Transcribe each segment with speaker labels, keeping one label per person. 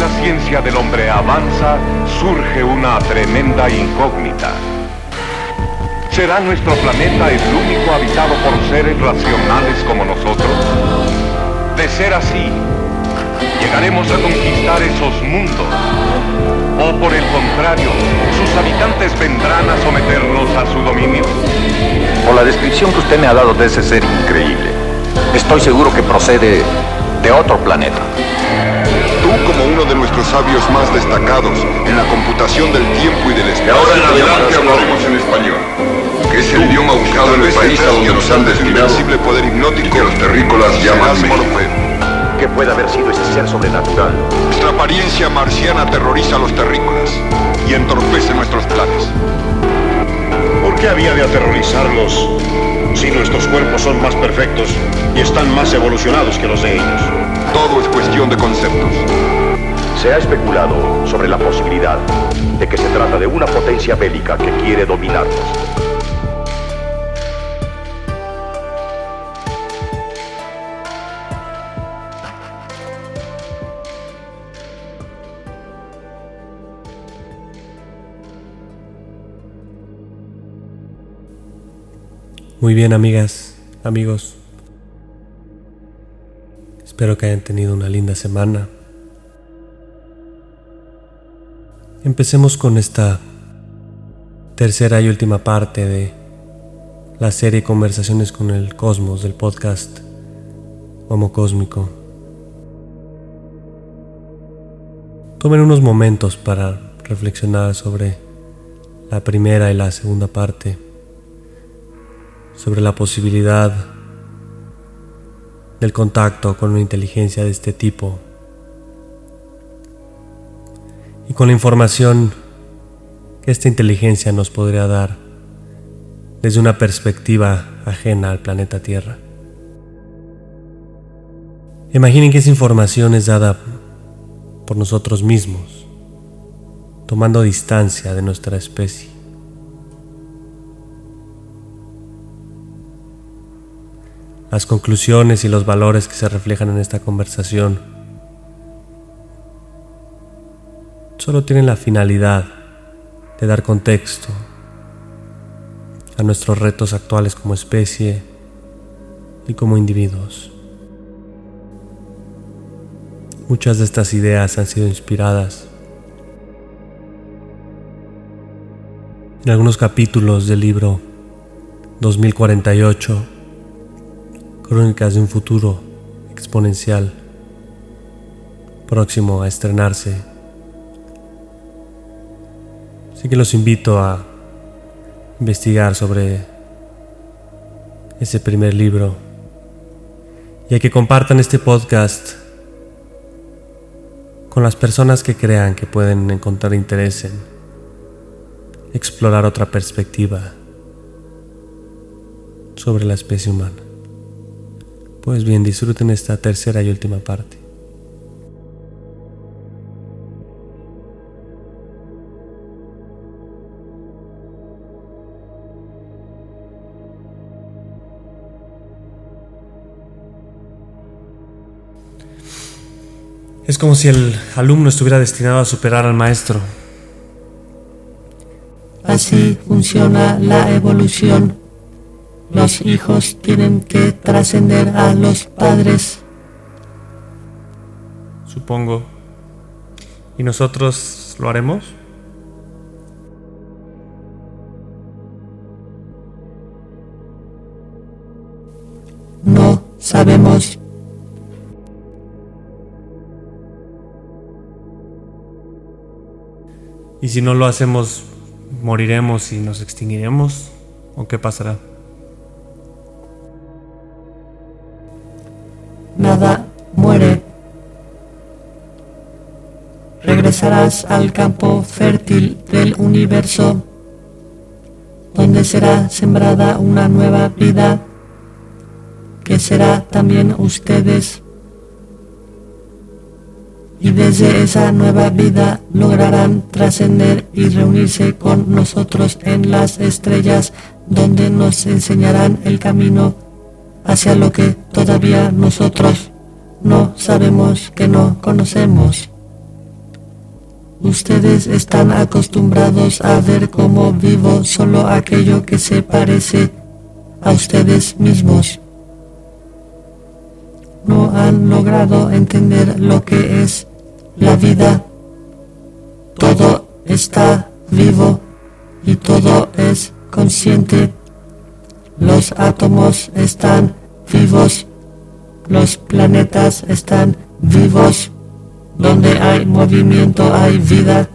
Speaker 1: la ciencia del hombre avanza, surge una tremenda incógnita. ¿Será nuestro planeta el único habitado por seres racionales como nosotros? De ser así, ¿llegaremos a conquistar esos mundos? ¿O por el contrario, sus habitantes vendrán a someternos a su dominio?
Speaker 2: Por la descripción que usted me ha dado de ese ser increíble, estoy seguro que procede de otro planeta.
Speaker 3: Como uno de nuestros sabios más destacados en la computación del tiempo y del espacio.
Speaker 4: Ahora en adelante hablaremos en español, que es el idioma buscado en el país a donde nos han destinado
Speaker 3: poder hipnótico
Speaker 4: y que los terrícolas llaman.
Speaker 2: ¿Qué puede haber sido ese ser sobrenatural?
Speaker 3: Nuestra apariencia marciana aterroriza a los terrícolas y entorpece nuestros planes.
Speaker 5: ¿Por qué había de aterrorizarlos si nuestros cuerpos son más perfectos y están más evolucionados que los de ellos?
Speaker 3: Todo es cuestión de conceptos.
Speaker 2: Se ha especulado sobre la posibilidad de que se trata de una potencia bélica que quiere dominarnos.
Speaker 6: Muy bien, amigas, amigos. Espero que hayan tenido una linda semana. Empecemos con esta tercera y última parte de la serie Conversaciones con el Cosmos del podcast Homo Cósmico. Tomen unos momentos para reflexionar sobre la primera y la segunda parte sobre la posibilidad del contacto con una inteligencia de este tipo y con la información que esta inteligencia nos podría dar desde una perspectiva ajena al planeta Tierra. Imaginen que esa información es dada por nosotros mismos, tomando distancia de nuestra especie. Las conclusiones y los valores que se reflejan en esta conversación solo tienen la finalidad de dar contexto a nuestros retos actuales como especie y como individuos. Muchas de estas ideas han sido inspiradas en algunos capítulos del libro 2048 Crónicas de un futuro exponencial próximo a estrenarse. Así que los invito a investigar sobre ese primer libro y a que compartan este podcast con las personas que crean que pueden encontrar interés en explorar otra perspectiva sobre la especie humana. Pues bien, disfruten esta tercera y última parte. Es como si el alumno estuviera destinado a superar al maestro.
Speaker 7: Así funciona la evolución los hijos tienen que trascender a los padres.
Speaker 6: Supongo. ¿Y nosotros lo haremos?
Speaker 7: No sabemos.
Speaker 6: ¿Y si no lo hacemos, moriremos y nos extinguiremos? ¿O qué pasará?
Speaker 7: Al campo fértil del universo, donde será sembrada una nueva vida, que será también ustedes. Y desde esa nueva vida lograrán trascender y reunirse con nosotros en las estrellas, donde nos enseñarán el camino hacia lo que todavía nosotros no sabemos que no conocemos. Ustedes están acostumbrados a ver como vivo solo aquello que se parece a ustedes mismos. No han logrado entender lo que es la vida. Todo está vivo y todo es consciente. Los átomos están vivos. Los planetas están vivos. Donde hay movimiento hay vida.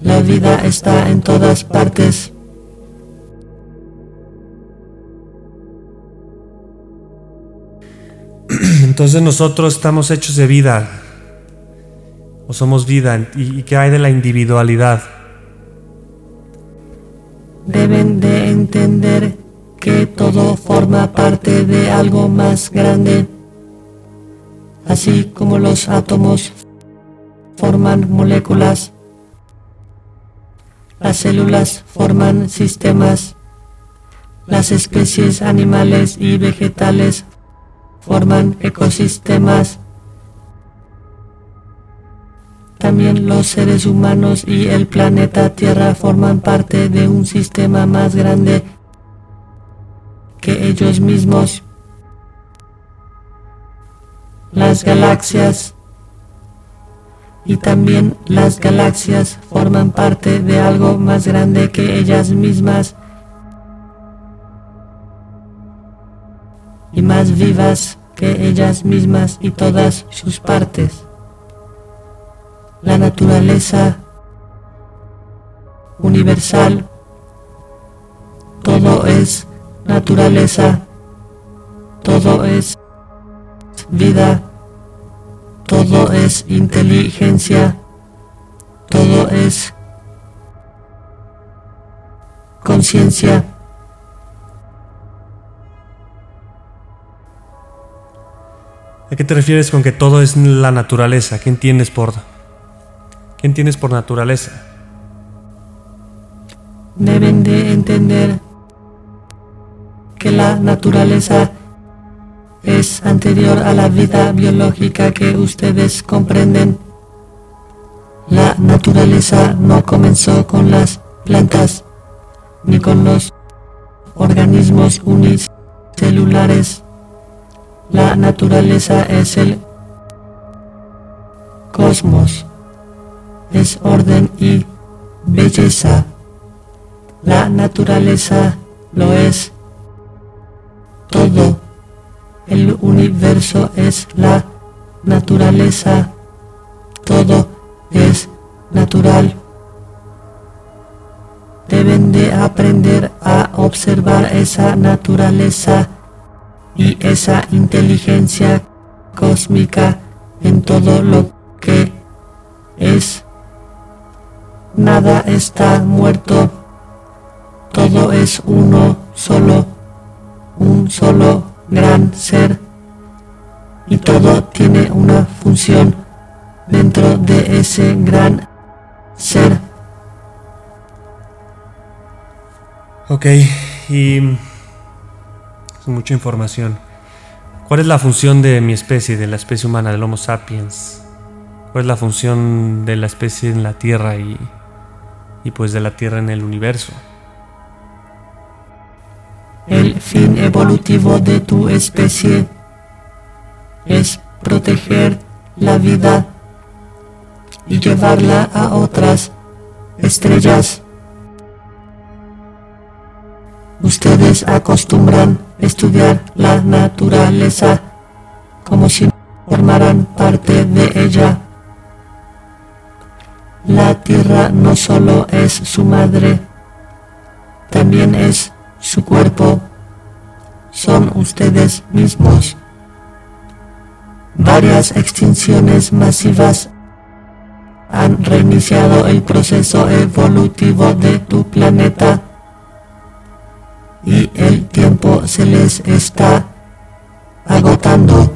Speaker 7: La vida está en todas partes.
Speaker 6: Entonces nosotros estamos hechos de vida. O somos vida. ¿Y qué hay de la individualidad?
Speaker 7: Deben de entender que todo forma parte de algo más grande. Así como los átomos forman moléculas. Las células forman sistemas. Las especies animales y vegetales forman ecosistemas. También los seres humanos y el planeta Tierra forman parte de un sistema más grande que ellos mismos. Las galaxias y también las galaxias forman parte de algo más grande que ellas mismas. Y más vivas que ellas mismas y todas sus partes. La naturaleza universal, todo es naturaleza, todo es vida todo es inteligencia, todo es conciencia.
Speaker 6: ¿A qué te refieres con que todo es la naturaleza? ¿Qué entiendes por qué entiendes por naturaleza?
Speaker 7: Deben de entender que la naturaleza anterior a la vida biológica que ustedes comprenden. La naturaleza no comenzó con las plantas ni con los organismos unicelulares. La naturaleza es el cosmos, es orden y belleza. La naturaleza lo es todo el universo es la naturaleza. Todo es natural. Deben de aprender a observar esa naturaleza y esa inteligencia cósmica en todo lo que es. Nada está muerto. Todo es uno solo, un solo gran ser y todo tiene una función dentro de ese gran ser.
Speaker 6: Ok, y es mucha información. ¿Cuál es la función de mi especie, de la especie humana, del Homo sapiens? ¿Cuál es la función de la especie en la Tierra y, y pues de la Tierra en el universo?
Speaker 7: El fin evolutivo de tu especie es proteger la vida y llevarla a otras estrellas. Ustedes acostumbran estudiar la naturaleza como si formaran parte de ella. La tierra no solo es su madre, también es su cuerpo son ustedes mismos. Varias extinciones masivas han reiniciado el proceso evolutivo de tu planeta y el tiempo se les está agotando.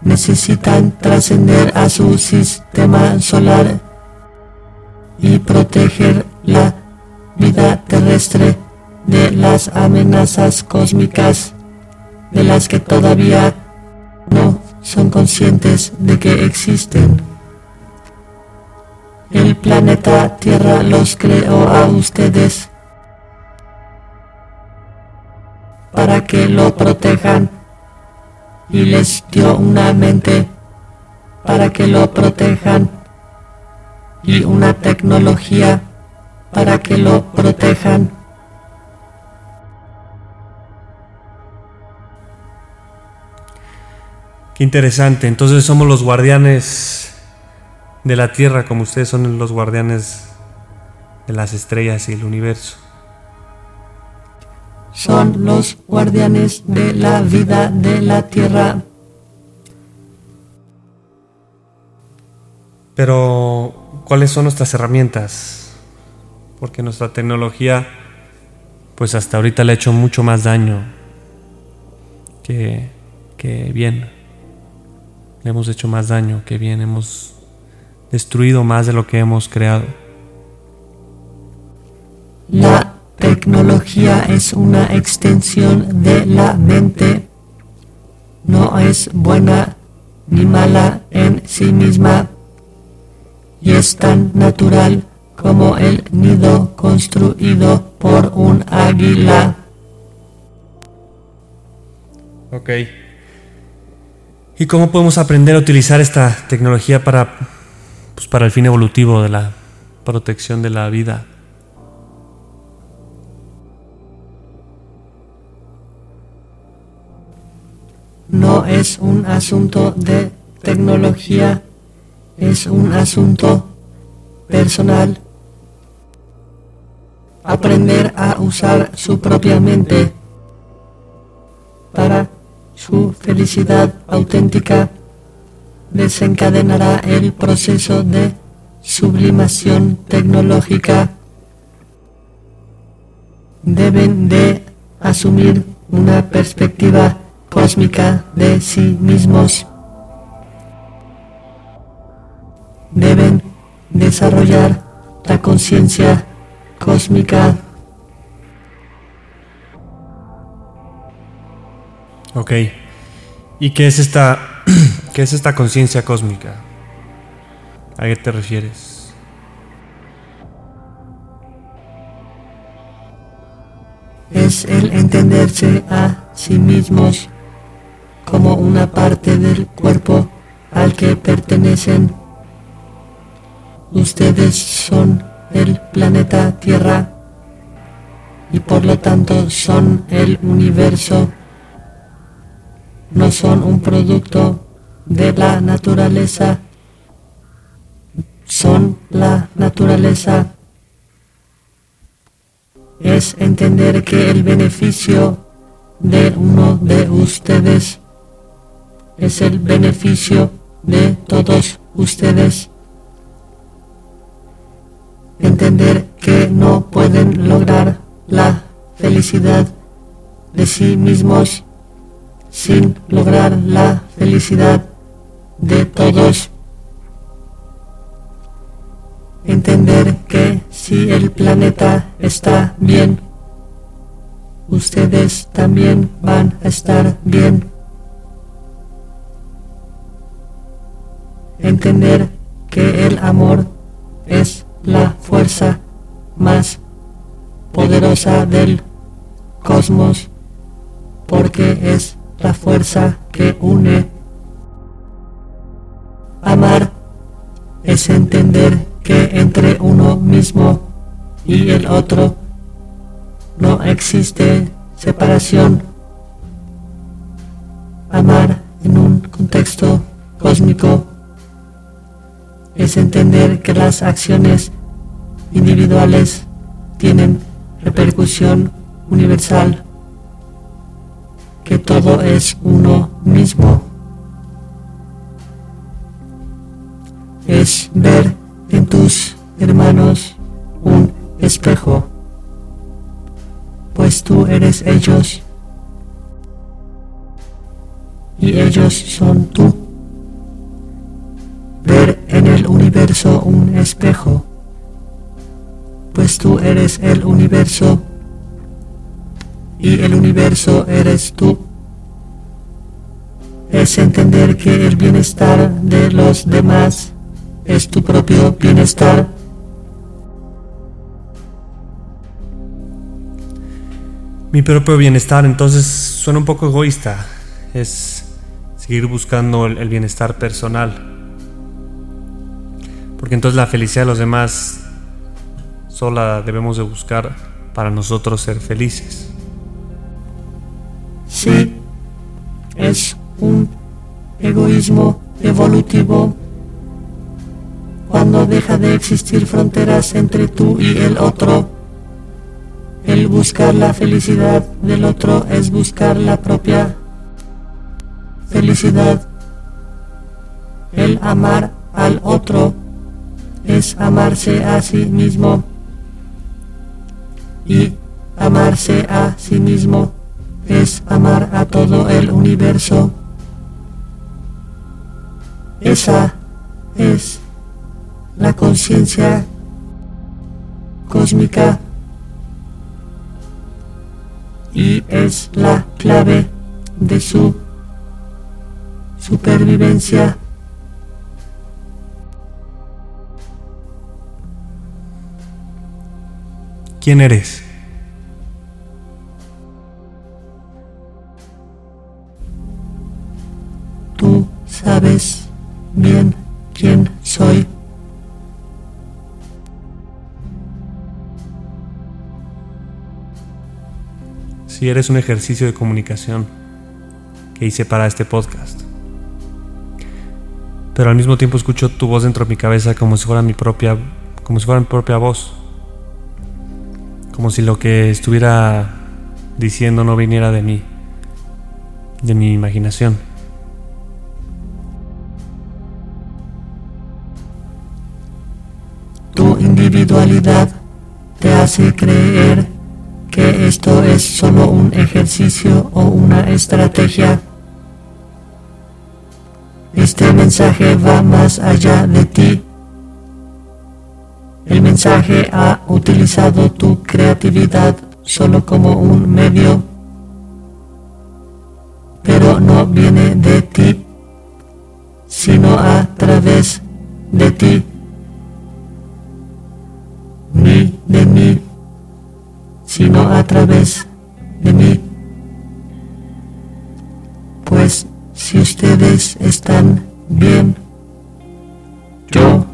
Speaker 7: Necesitan trascender a su sistema solar y proteger la vida terrestre de las amenazas cósmicas de las que todavía no son conscientes de que existen. planeta Tierra los creó a ustedes para que lo protejan y les dio una mente para que lo protejan y una tecnología para que lo protejan.
Speaker 6: Interesante. Entonces somos los guardianes de la Tierra como ustedes son los guardianes de las estrellas y el universo.
Speaker 7: Son los guardianes de la vida de la Tierra.
Speaker 6: Pero, ¿cuáles son nuestras herramientas? Porque nuestra tecnología, pues hasta ahorita le ha hecho mucho más daño que, que bien. Le hemos hecho más daño que bien. Hemos destruido más de lo que hemos creado.
Speaker 7: La tecnología es una extensión de la mente. No es buena ni mala en sí misma y es tan natural como el nido construido por un águila.
Speaker 6: Ok. ¿Y cómo podemos aprender a utilizar esta tecnología para, pues, para el fin evolutivo de la protección de la vida?
Speaker 7: No es un asunto de tecnología es un asunto personal. Aprender a usar su propia mente felicidad auténtica desencadenará el proceso de sublimación tecnológica. Deben de asumir una perspectiva cósmica de sí mismos deben desarrollar la conciencia cósmica.
Speaker 6: Ok. ¿Y qué es esta, qué es esta conciencia cósmica? ¿A qué te refieres?
Speaker 7: Es el entenderse a sí mismos como una parte del cuerpo al que pertenecen Ustedes son el planeta Tierra y por lo tanto son el universo. No son un producto de la naturaleza, son la naturaleza. Es entender que el beneficio de uno de ustedes es el beneficio de todos ustedes entender que no pueden lograr la felicidad de sí mismos sin lograr la felicidad de todos. Entender que si el planeta está bien, ustedes también van a estar bien. Entender que el amor es la fuerza más poderosa del cosmos que une. Amar es entender que entre uno mismo y el otro no existe separación. Amar en un contexto cósmico es entender que las acciones individuales tienen repercusión universal, que todo es uno mismo. Es ver en tus hermanos un espejo, pues tú eres ellos. Y ellos son tú. Ver en el universo un espejo, pues tú eres el universo y el universo eres tú. Es entender que el bienestar de los demás es tu propio bienestar.
Speaker 6: Mi propio bienestar entonces suena un poco egoísta. Es seguir buscando el, el bienestar personal. Porque entonces la felicidad de los demás sola debemos de buscar para nosotros ser felices.
Speaker 7: Sí, es un egoísmo evolutivo cuando deja de existir fronteras entre tú y el otro. El buscar la felicidad del otro es buscar la propia felicidad. El amar al otro es amarse a sí mismo. Y amarse a sí mismo es amar a todo el universo. Esa es la conciencia cósmica y es la clave de su supervivencia.
Speaker 6: ¿Quién eres? Si eres un ejercicio de comunicación que hice para este podcast. Pero al mismo tiempo escucho tu voz dentro de mi cabeza como si fuera mi propia como si fuera mi propia voz. Como si lo que estuviera diciendo no viniera de mí, de mi imaginación.
Speaker 7: Tu individualidad te hace creer que esto es solo un ejercicio o una estrategia. Este mensaje va más allá de ti. El mensaje ha utilizado tu creatividad solo como un medio, pero no viene de ti, través de mí. Pues si ustedes están bien, yo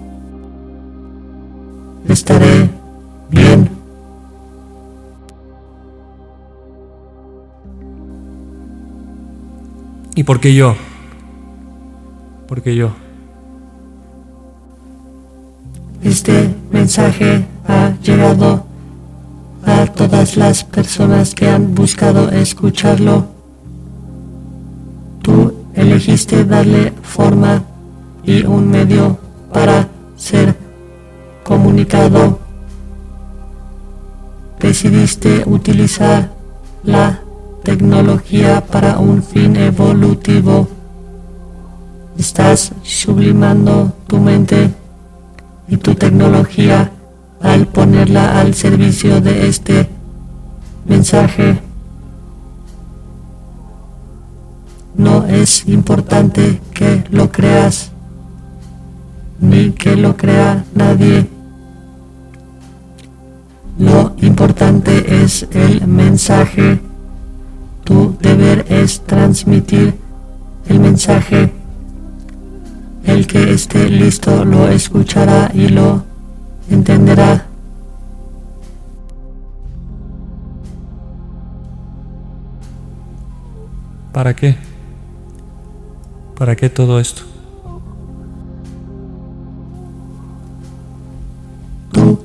Speaker 7: estaré bien.
Speaker 6: ¿Y por qué yo? ¿Por qué yo?
Speaker 7: Este mensaje ha llegado las personas que han buscado escucharlo. Tú elegiste darle forma y un medio para ser comunicado. Decidiste utilizar la tecnología para un fin evolutivo. Estás sublimando tu mente y tu tecnología al ponerla al servicio de este mensaje. No es importante que lo creas, ni que lo crea nadie. Lo importante es el mensaje. Tu deber es transmitir el mensaje. El que esté listo lo escuchará y lo entenderá.
Speaker 6: ¿Para qué? ¿Para qué todo esto?
Speaker 7: Tu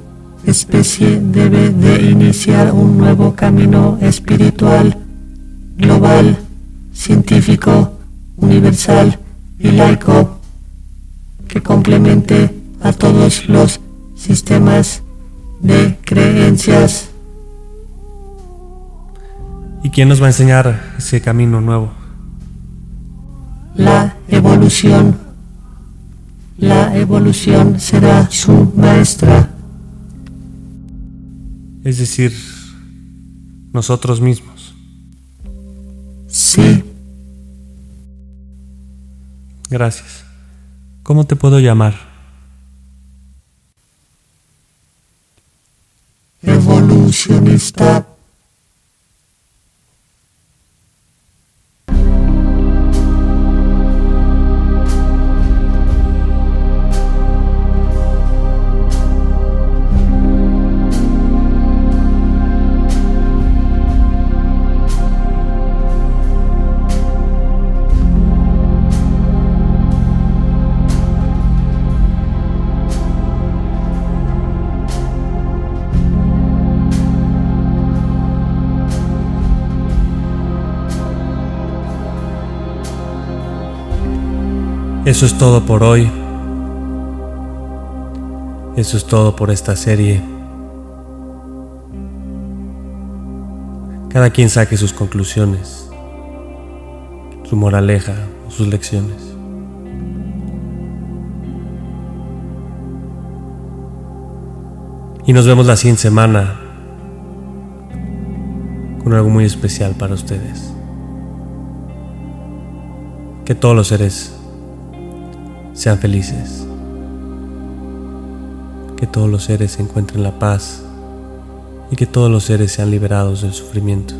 Speaker 7: especie debe de iniciar un nuevo camino espiritual, global, científico, universal y laico que complemente a todos los sistemas de creencias.
Speaker 6: Quién nos va a enseñar ese camino nuevo?
Speaker 7: La evolución. La evolución será su maestra.
Speaker 6: Es decir, nosotros mismos.
Speaker 7: Sí.
Speaker 6: Gracias. ¿Cómo te puedo llamar? Eso es todo por hoy. Eso es todo por esta serie. Cada quien saque sus conclusiones, su moraleja sus lecciones. Y nos vemos la siguiente semana con algo muy especial para ustedes. Que todos los seres sean felices. Que todos los seres encuentren la paz y que todos los seres sean liberados del sufrimiento.